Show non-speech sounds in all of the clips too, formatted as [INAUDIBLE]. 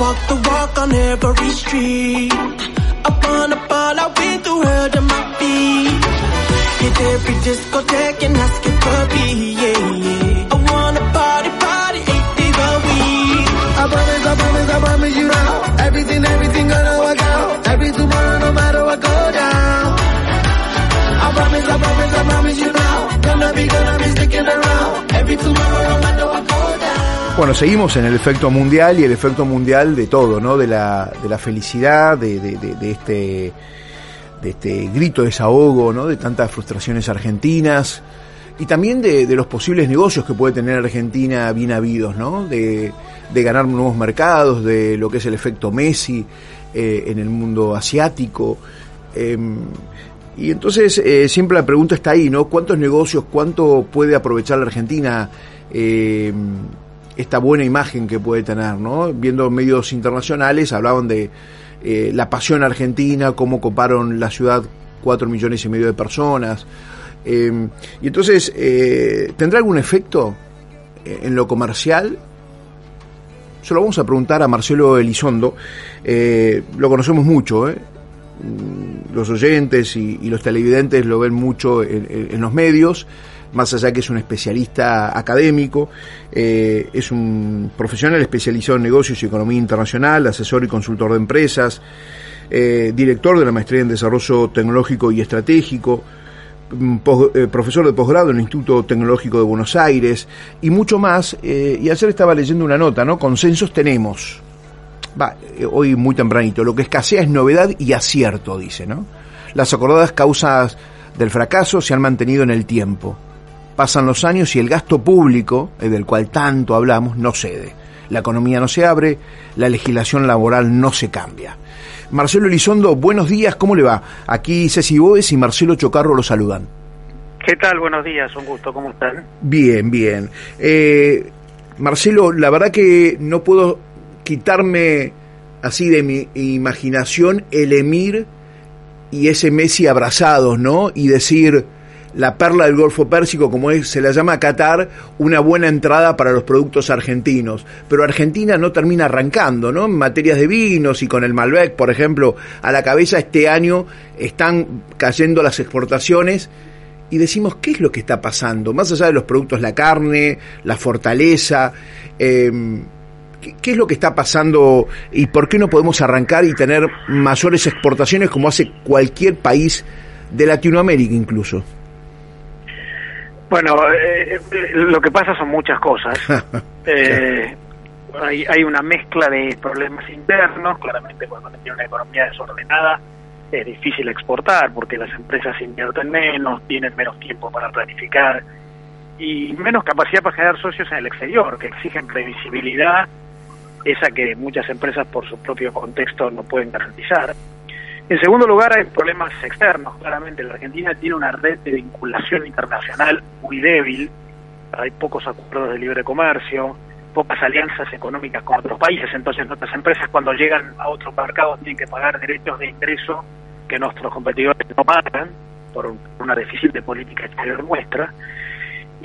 walk the walk on every street. I wanna fall out with the world on my feet. Hit every discotheque and ask it for me, yeah, yeah. I wanna party, party, eight days a week. I promise, I promise, I promise you now. Everything, everything gonna work out. Every tomorrow, no matter what go down. I promise, I promise, I promise you now. Gonna be, gonna be sticking around. Every tomorrow, Bueno, seguimos en el efecto mundial y el efecto mundial de todo, ¿no? De la, de la felicidad, de, de, este, de este grito de desahogo, ¿no? De tantas frustraciones argentinas y también de, los posibles negocios que puede tener Argentina bien habidos, ¿no? De, ganar nuevos mercados, de lo que es el efecto Messi eh, en el mundo asiático. Eh, y entonces eh, siempre la pregunta está ahí, ¿no? ¿Cuántos negocios, cuánto puede aprovechar la Argentina? Eh, esta buena imagen que puede tener, ¿no? Viendo medios internacionales, hablaban de eh, la pasión argentina, cómo coparon la ciudad cuatro millones y medio de personas. Eh, y entonces, eh, ¿tendrá algún efecto en lo comercial? Se lo vamos a preguntar a Marcelo Elizondo. Eh, lo conocemos mucho, ¿eh? los oyentes y, y, los televidentes lo ven mucho en, en los medios más allá que es un especialista académico, eh, es un profesional especializado en negocios y economía internacional, asesor y consultor de empresas, eh, director de la maestría en desarrollo tecnológico y estratégico, pos, eh, profesor de posgrado en el Instituto Tecnológico de Buenos Aires y mucho más. Y ayer estaba leyendo una nota, ¿no? Consensos tenemos. Va, hoy muy tempranito. Lo que escasea es novedad y acierto, dice, ¿no? Las acordadas causas del fracaso se han mantenido en el tiempo pasan los años y el gasto público, eh, del cual tanto hablamos, no cede. La economía no se abre, la legislación laboral no se cambia. Marcelo Elizondo, buenos días, ¿cómo le va? Aquí Ceci Boes y Marcelo Chocarro lo saludan. ¿Qué tal? Buenos días, un gusto, ¿cómo están? Bien, bien. Eh, Marcelo, la verdad que no puedo quitarme así de mi imaginación el Emir y ese Messi abrazados, ¿no? Y decir la perla del Golfo Pérsico, como es, se la llama Qatar, una buena entrada para los productos argentinos. Pero Argentina no termina arrancando, ¿no? En materias de vinos y con el Malbec, por ejemplo, a la cabeza este año están cayendo las exportaciones y decimos, ¿qué es lo que está pasando? Más allá de los productos, la carne, la fortaleza, eh, ¿qué, ¿qué es lo que está pasando y por qué no podemos arrancar y tener mayores exportaciones como hace cualquier país de Latinoamérica incluso? Bueno, eh, lo que pasa son muchas cosas. [LAUGHS] eh, hay, hay, una mezcla de problemas internos, claramente cuando tiene una economía desordenada es difícil exportar porque las empresas invierten menos, tienen menos tiempo para planificar y menos capacidad para generar socios en el exterior, que exigen previsibilidad, esa que muchas empresas por su propio contexto no pueden garantizar. En segundo lugar, hay problemas externos. Claramente, la Argentina tiene una red de vinculación internacional muy débil. Hay pocos acuerdos de libre comercio, pocas alianzas económicas con otros países. Entonces, nuestras empresas, cuando llegan a otros mercados, tienen que pagar derechos de ingreso que nuestros competidores no pagan por una difícil política exterior nuestra.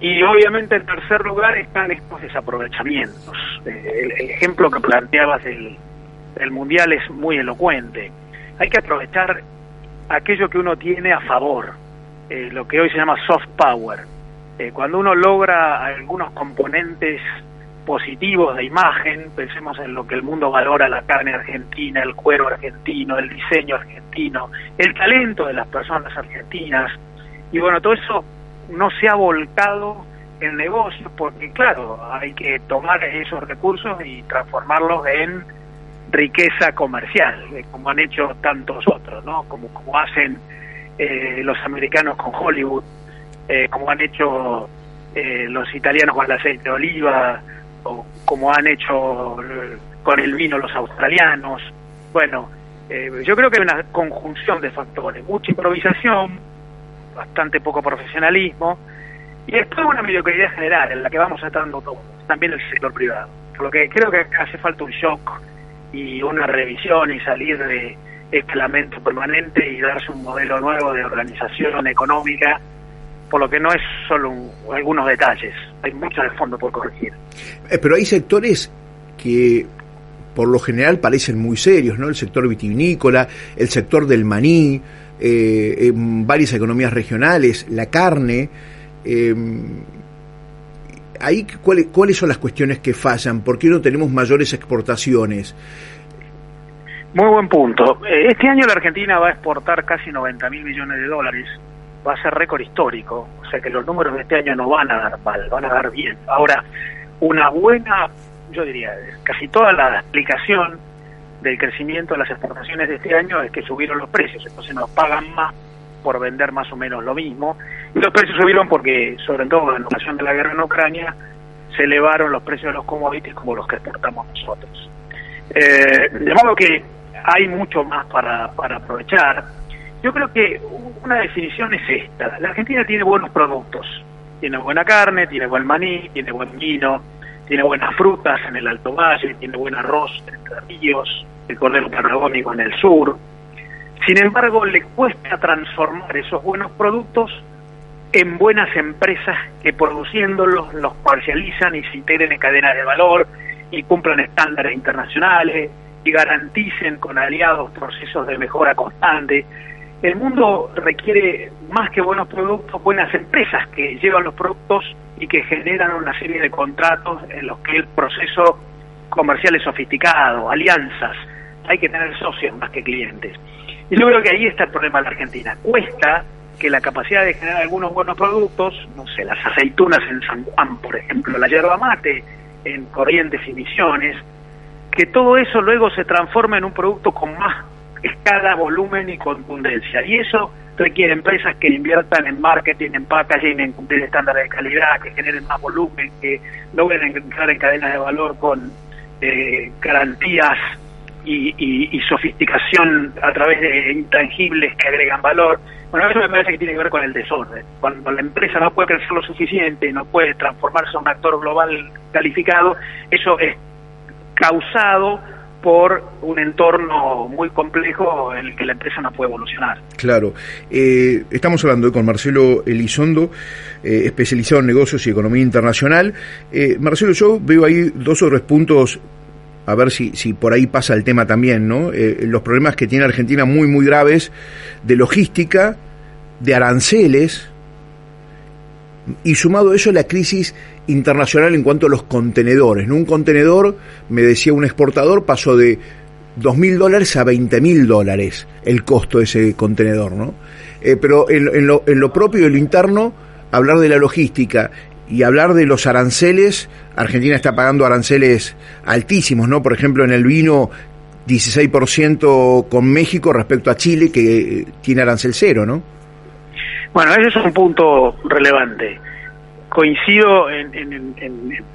Y obviamente, en tercer lugar, están estos desaprovechamientos. El, el ejemplo que planteabas del, del Mundial es muy elocuente hay que aprovechar aquello que uno tiene a favor, eh, lo que hoy se llama soft power. Eh, cuando uno logra algunos componentes positivos de imagen, pensemos en lo que el mundo valora, la carne argentina, el cuero argentino, el diseño argentino, el talento de las personas argentinas, y bueno, todo eso no se ha volcado en negocios porque claro, hay que tomar esos recursos y transformarlos en riqueza comercial, eh, como han hecho tantos otros, ¿no? Como, hacen eh, los americanos con Hollywood, eh, como han hecho eh, los italianos con el aceite de oliva, o como han hecho con el vino los australianos. Bueno, yo creo que hay una conjunción de factores, mucha improvisación, bastante poco profesionalismo, y después una mediocridad general en la que vamos entrando todos, también el sector privado. Por lo que creo que hace falta un shock y una revisión y salir de este lamento permanente y darse un modelo nuevo de organización económica, por lo que no es solo un, algunos detalles, hay mucho de fondo por corregir. Eh, pero hay sectores que por lo general parecen muy serios, ¿no? El sector vitivinícola, el sector del maní, eh, varias economías regionales, la carne. Eh, ahí, ¿cuáles, ¿Cuáles son las cuestiones que fallan? ¿Por qué no tenemos mayores exportaciones? Muy buen punto. Eh, este año la Argentina va a exportar casi 90 mil millones de dólares. Va a ser récord histórico. O sea que los números de este año no van a dar mal, van a dar bien. Ahora, una buena, yo diría, casi toda la explicación del crecimiento de las exportaciones de este año es que subieron los precios. Entonces nos pagan más por vender más o menos lo mismo. Y los precios subieron porque, sobre todo en ocasión de la guerra en Ucrania, se elevaron los precios de los commodities como los que exportamos nosotros. Eh, de modo que hay mucho más para, para aprovechar. Yo creo que una definición es esta. La Argentina tiene buenos productos. Tiene buena carne, tiene buen maní, tiene buen vino, tiene buenas frutas en el Alto Valle, tiene buen arroz en Ríos, el cordero patagónico en el sur. Sin embargo, le cuesta transformar esos buenos productos en buenas empresas que produciéndolos los comercializan y se integren en cadenas de valor y cumplan estándares internacionales y garanticen con aliados procesos de mejora constante. El mundo requiere más que buenos productos, buenas empresas que llevan los productos y que generan una serie de contratos en los que el proceso comercial es sofisticado, alianzas, hay que tener socios más que clientes. Y yo creo que ahí está el problema de la Argentina. Cuesta que la capacidad de generar algunos buenos productos, no sé, las aceitunas en San Juan, por ejemplo, la yerba mate en Corrientes y Misiones, que todo eso luego se transforma en un producto con más escala, volumen y contundencia. Y eso requiere empresas que inviertan en marketing, en packaging, en cumplir estándares de calidad, que generen más volumen, que logren entrar en cadenas de valor con eh, garantías y, sofisticación a través de intangibles que agregan valor. Bueno, eso me parece que tiene que ver con el desorden. Cuando la empresa no puede crecer lo suficiente, no puede transformarse en un actor global calificado, eso es causado por un entorno muy complejo en el que la empresa no puede evolucionar. Claro. Eh, estamos hablando con Marcelo Elizondo, eh, especializado en negocios y economía internacional. Eh, Marcelo, yo veo ahí dos o tres puntos a ver si, si por ahí pasa el tema también, ¿no? Eh, los problemas que tiene Argentina muy, muy graves de logística, de aranceles, y sumado a eso la crisis internacional en cuanto a los contenedores. ¿no? Un contenedor, me decía un exportador, pasó de dos mil dólares a veinte mil dólares el costo de ese contenedor. ¿no? Eh, pero en, lo propio y lo interno, hablar de la logística y hablar de los aranceles, Argentina está pagando aranceles altísimos, ¿no? Por ejemplo, en el vino 16% con México respecto a Chile, que tiene arancel cero, ¿no? Bueno, ese es un punto relevante. Coincido en, en, en,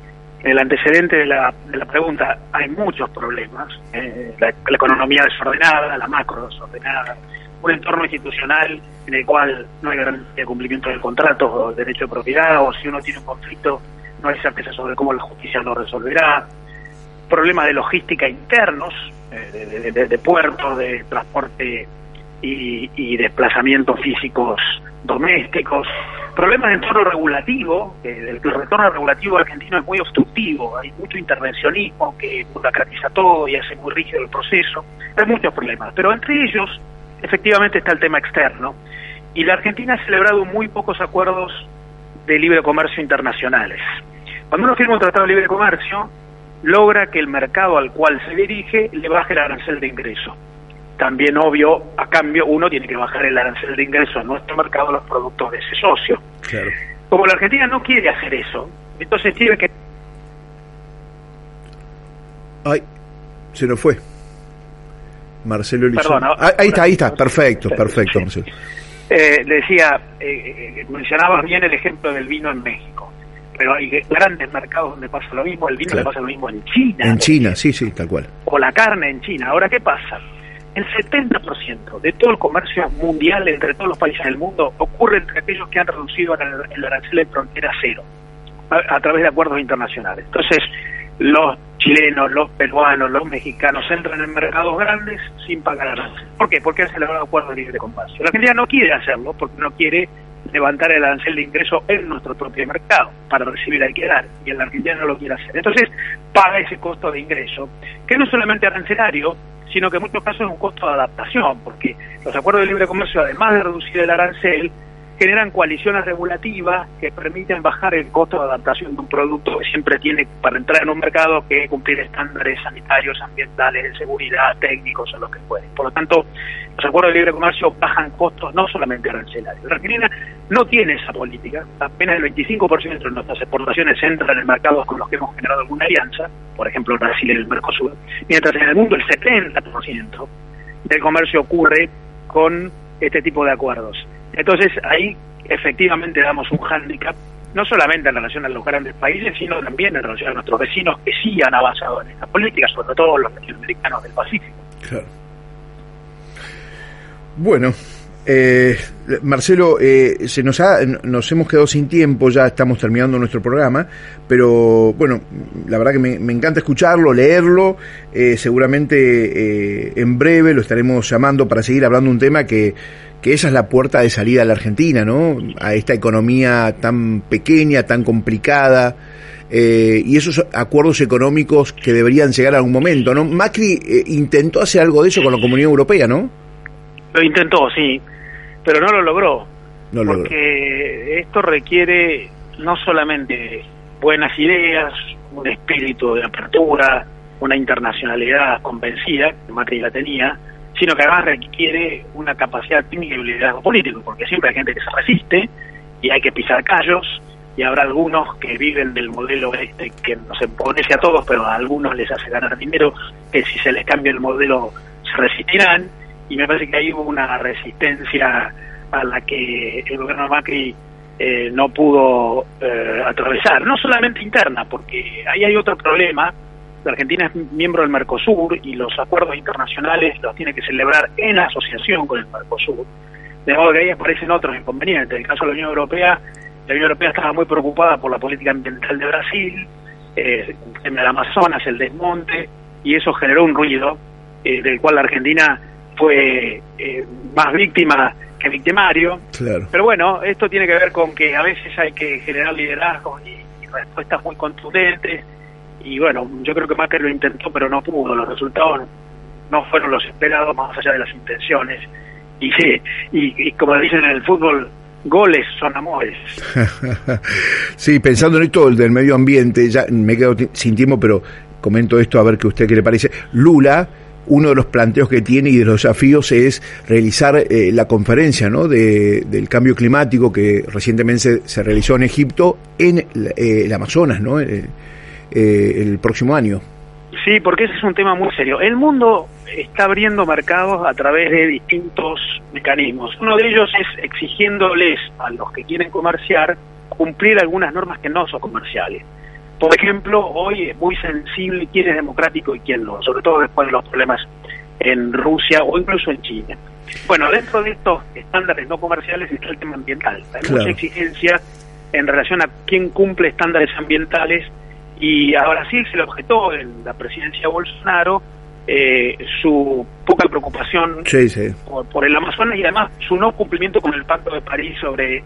el antecedente de la, de la, pregunta. Hay muchos problemas. Eh, la, la economía desordenada, la macro desordenada, un entorno institucional en el cual no hay garantía de cumplimiento del contrato o derecho de propiedad, o si uno tiene un conflicto, no hay certeza sobre cómo la justicia lo resolverá, problemas de logística internos, eh, de, de, de, puertos, de transporte y, desplazamientos físicos domésticos, problemas de entorno regulativo, eh, el retorno regulativo argentino es muy obstructivo, hay mucho intervencionismo que burocratiza todo y hace muy rígido el proceso, hay muchos problemas, pero entre ellos efectivamente está el tema externo. Y la Argentina ha celebrado muy pocos acuerdos de libre comercio internacionales. Cuando uno firma un tratado de libre comercio, logra que el mercado al cual se dirige le baje el arancel de ingreso. También, obvio, a cambio, uno tiene que bajar el arancel de ingreso a nuestro mercado los productos de ese socio. Claro. Como la Argentina no quiere hacer eso, entonces tiene que... Ay, se nos fue. Marcelo Perdón, ah, ahí está, ahí está, perfecto, perfecto, sí. Marcelo. Eh, le decía, eh, mencionabas bien el ejemplo del vino en México, pero hay grandes mercados donde pasa lo mismo, el vino claro. le pasa lo mismo en China. En China, sí, sí, tal cual. O la carne en China. Ahora, ¿qué pasa? El 70% de todo el comercio mundial entre todos los países del mundo ocurre entre aquellos que han reducido el arancel en frontera cero, a, a través de acuerdos internacionales. Entonces, los chilenos, los peruanos, los mexicanos entran en mercados grandes sin pagar arancel. ¿Por qué? Porque han celebrado acuerdos de libre comercio. La Argentina no quiere hacerlo porque no quiere levantar el arancel de ingreso en nuestro propio mercado para recibir al que dar y el Argentina no lo quiere hacer. Entonces paga ese costo de ingreso, que no es solamente arancelario, sino que en muchos casos es un costo de adaptación, porque los acuerdos de libre comercio, además de reducir el arancel, generan coaliciones regulativas que permiten bajar el costo de adaptación de un producto que siempre tiene para entrar en un mercado que cumplir estándares sanitarios, ambientales, de seguridad, técnicos o lo que pueden. Por lo tanto, los acuerdos de libre comercio bajan costos no solamente arancelarios. La Argentina no tiene esa política. Apenas el 25% de nuestras exportaciones entran en mercados con los que hemos generado alguna alianza, por ejemplo Brasil y el Mercosur, mientras en el mundo el 70% del comercio ocurre con este tipo de acuerdos. Entonces ahí efectivamente damos un hándicap, no solamente en relación a los grandes países, sino también en relación a nuestros vecinos que sí han avanzado en esta política, sobre todo los latinoamericanos del Pacífico. Claro. Bueno, eh, Marcelo, eh, se nos, ha, nos hemos quedado sin tiempo, ya estamos terminando nuestro programa, pero bueno, la verdad que me, encanta escucharlo, leerlo, eh, seguramente en breve lo estaremos llamando para seguir hablando un tema que, que esa es la puerta de salida a la Argentina, ¿no? A esta economía tan pequeña, tan complicada. y esos acuerdos económicos que deberían llegar a algún momento, ¿no? Macri intentó hacer algo de eso con la Comunidad Europea, ¿no? Lo intentó, sí, pero no lo logró. porque esto requiere no solamente buenas ideas, un espíritu de apertura, una internacionalidad convencida, que Macri la tenía, sino que además requiere una capacidad técnica y liderazgo político, porque siempre hay gente que se resiste y hay que pisar callos, y habrá algunos que viven del modelo este que nos empobrece a todos, pero a algunos les hace ganar dinero, que si se les cambia el modelo se resistirán, y me parece que hubo una resistencia a la que el gobierno Macri eh, no pudo eh, atravesar, no solamente interna, porque ahí hay otro problema. La Argentina es miembro del Mercosur y los acuerdos internacionales los tiene que celebrar en asociación con el Mercosur. De modo que ahí aparecen otros inconvenientes. En el caso de la Unión Europea, la Unión Europea estaba muy preocupada por la política ambiental de Brasil, eh, en el Amazonas, el desmonte, y eso generó un ruido eh, del cual la Argentina fue eh, más víctima que victimario. Pero bueno, esto tiene que ver con que a veces hay que generar liderazgo y, respuestas muy contundentes. Y bueno, yo creo que Macri lo intentó, pero no pudo. Los resultados no fueron los esperados, más allá de las intenciones. Y [LAUGHS] sí, y, como dicen en el fútbol, goles son amores. [LAUGHS] sí, pensando en esto del medio ambiente, ya me quedo sin tiempo, pero comento esto a ver qué usted qué le parece. Lula uno de los planteos que tiene y de los desafíos es realizar eh, la conferencia ¿no? de, del cambio climático que recientemente se, realizó en Egipto en eh, el Amazonas ¿no? Eh, el próximo año. Sí, porque ese es un tema muy serio. El mundo está abriendo mercados a través de distintos mecanismos. Uno de ellos es exigiéndoles a los que quieren comerciar cumplir algunas normas que no son comerciales. Por ejemplo, hoy es muy sensible quién es democrático y quién no, sobre todo después de los problemas en Rusia o incluso en China. Bueno, dentro de estos estándares no comerciales está el tema ambiental. Hay mucha exigencia en relación a quién cumple estándares ambientales y a Brasil se le objetó en la presidencia de Bolsonaro eh, su poca preocupación Por, por, el Amazonas y además su no cumplimiento con el Pacto de París sobre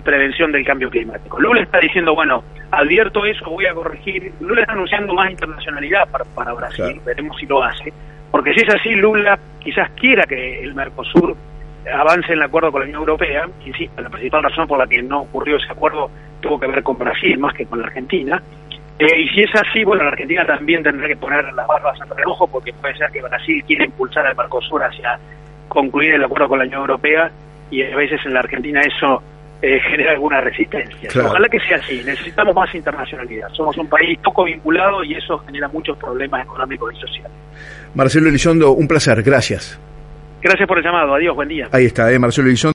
prevención del cambio climático. Lula está diciendo, bueno, advierto eso, voy a corregir. Lula está anunciando más internacionalidad para, para Brasil, veremos si lo hace. Porque si es así, Lula quizás quiera que el Mercosur avance en el acuerdo con la Unión Europea. Insisto, la principal razón por la que no ocurrió ese acuerdo tuvo que ver con Brasil más que con la Argentina. Eh, y si es así, bueno, la Argentina también tendrá que poner las barbas en reojo porque puede ser que Brasil quiera impulsar al Mercosur hacia concluir el acuerdo con la Unión Europea y a veces en la Argentina eso eh, [LAUGHS] genera alguna resistencia. Ojalá que sea así, necesitamos más internacionalidad. Somos un país poco vinculado y eso genera muchos problemas económicos y sociales. Marcelo Elizondo, un placer, gracias. Gracias por el llamado, adiós, buen día. Ahí está, eh, Marcelo Elizondo.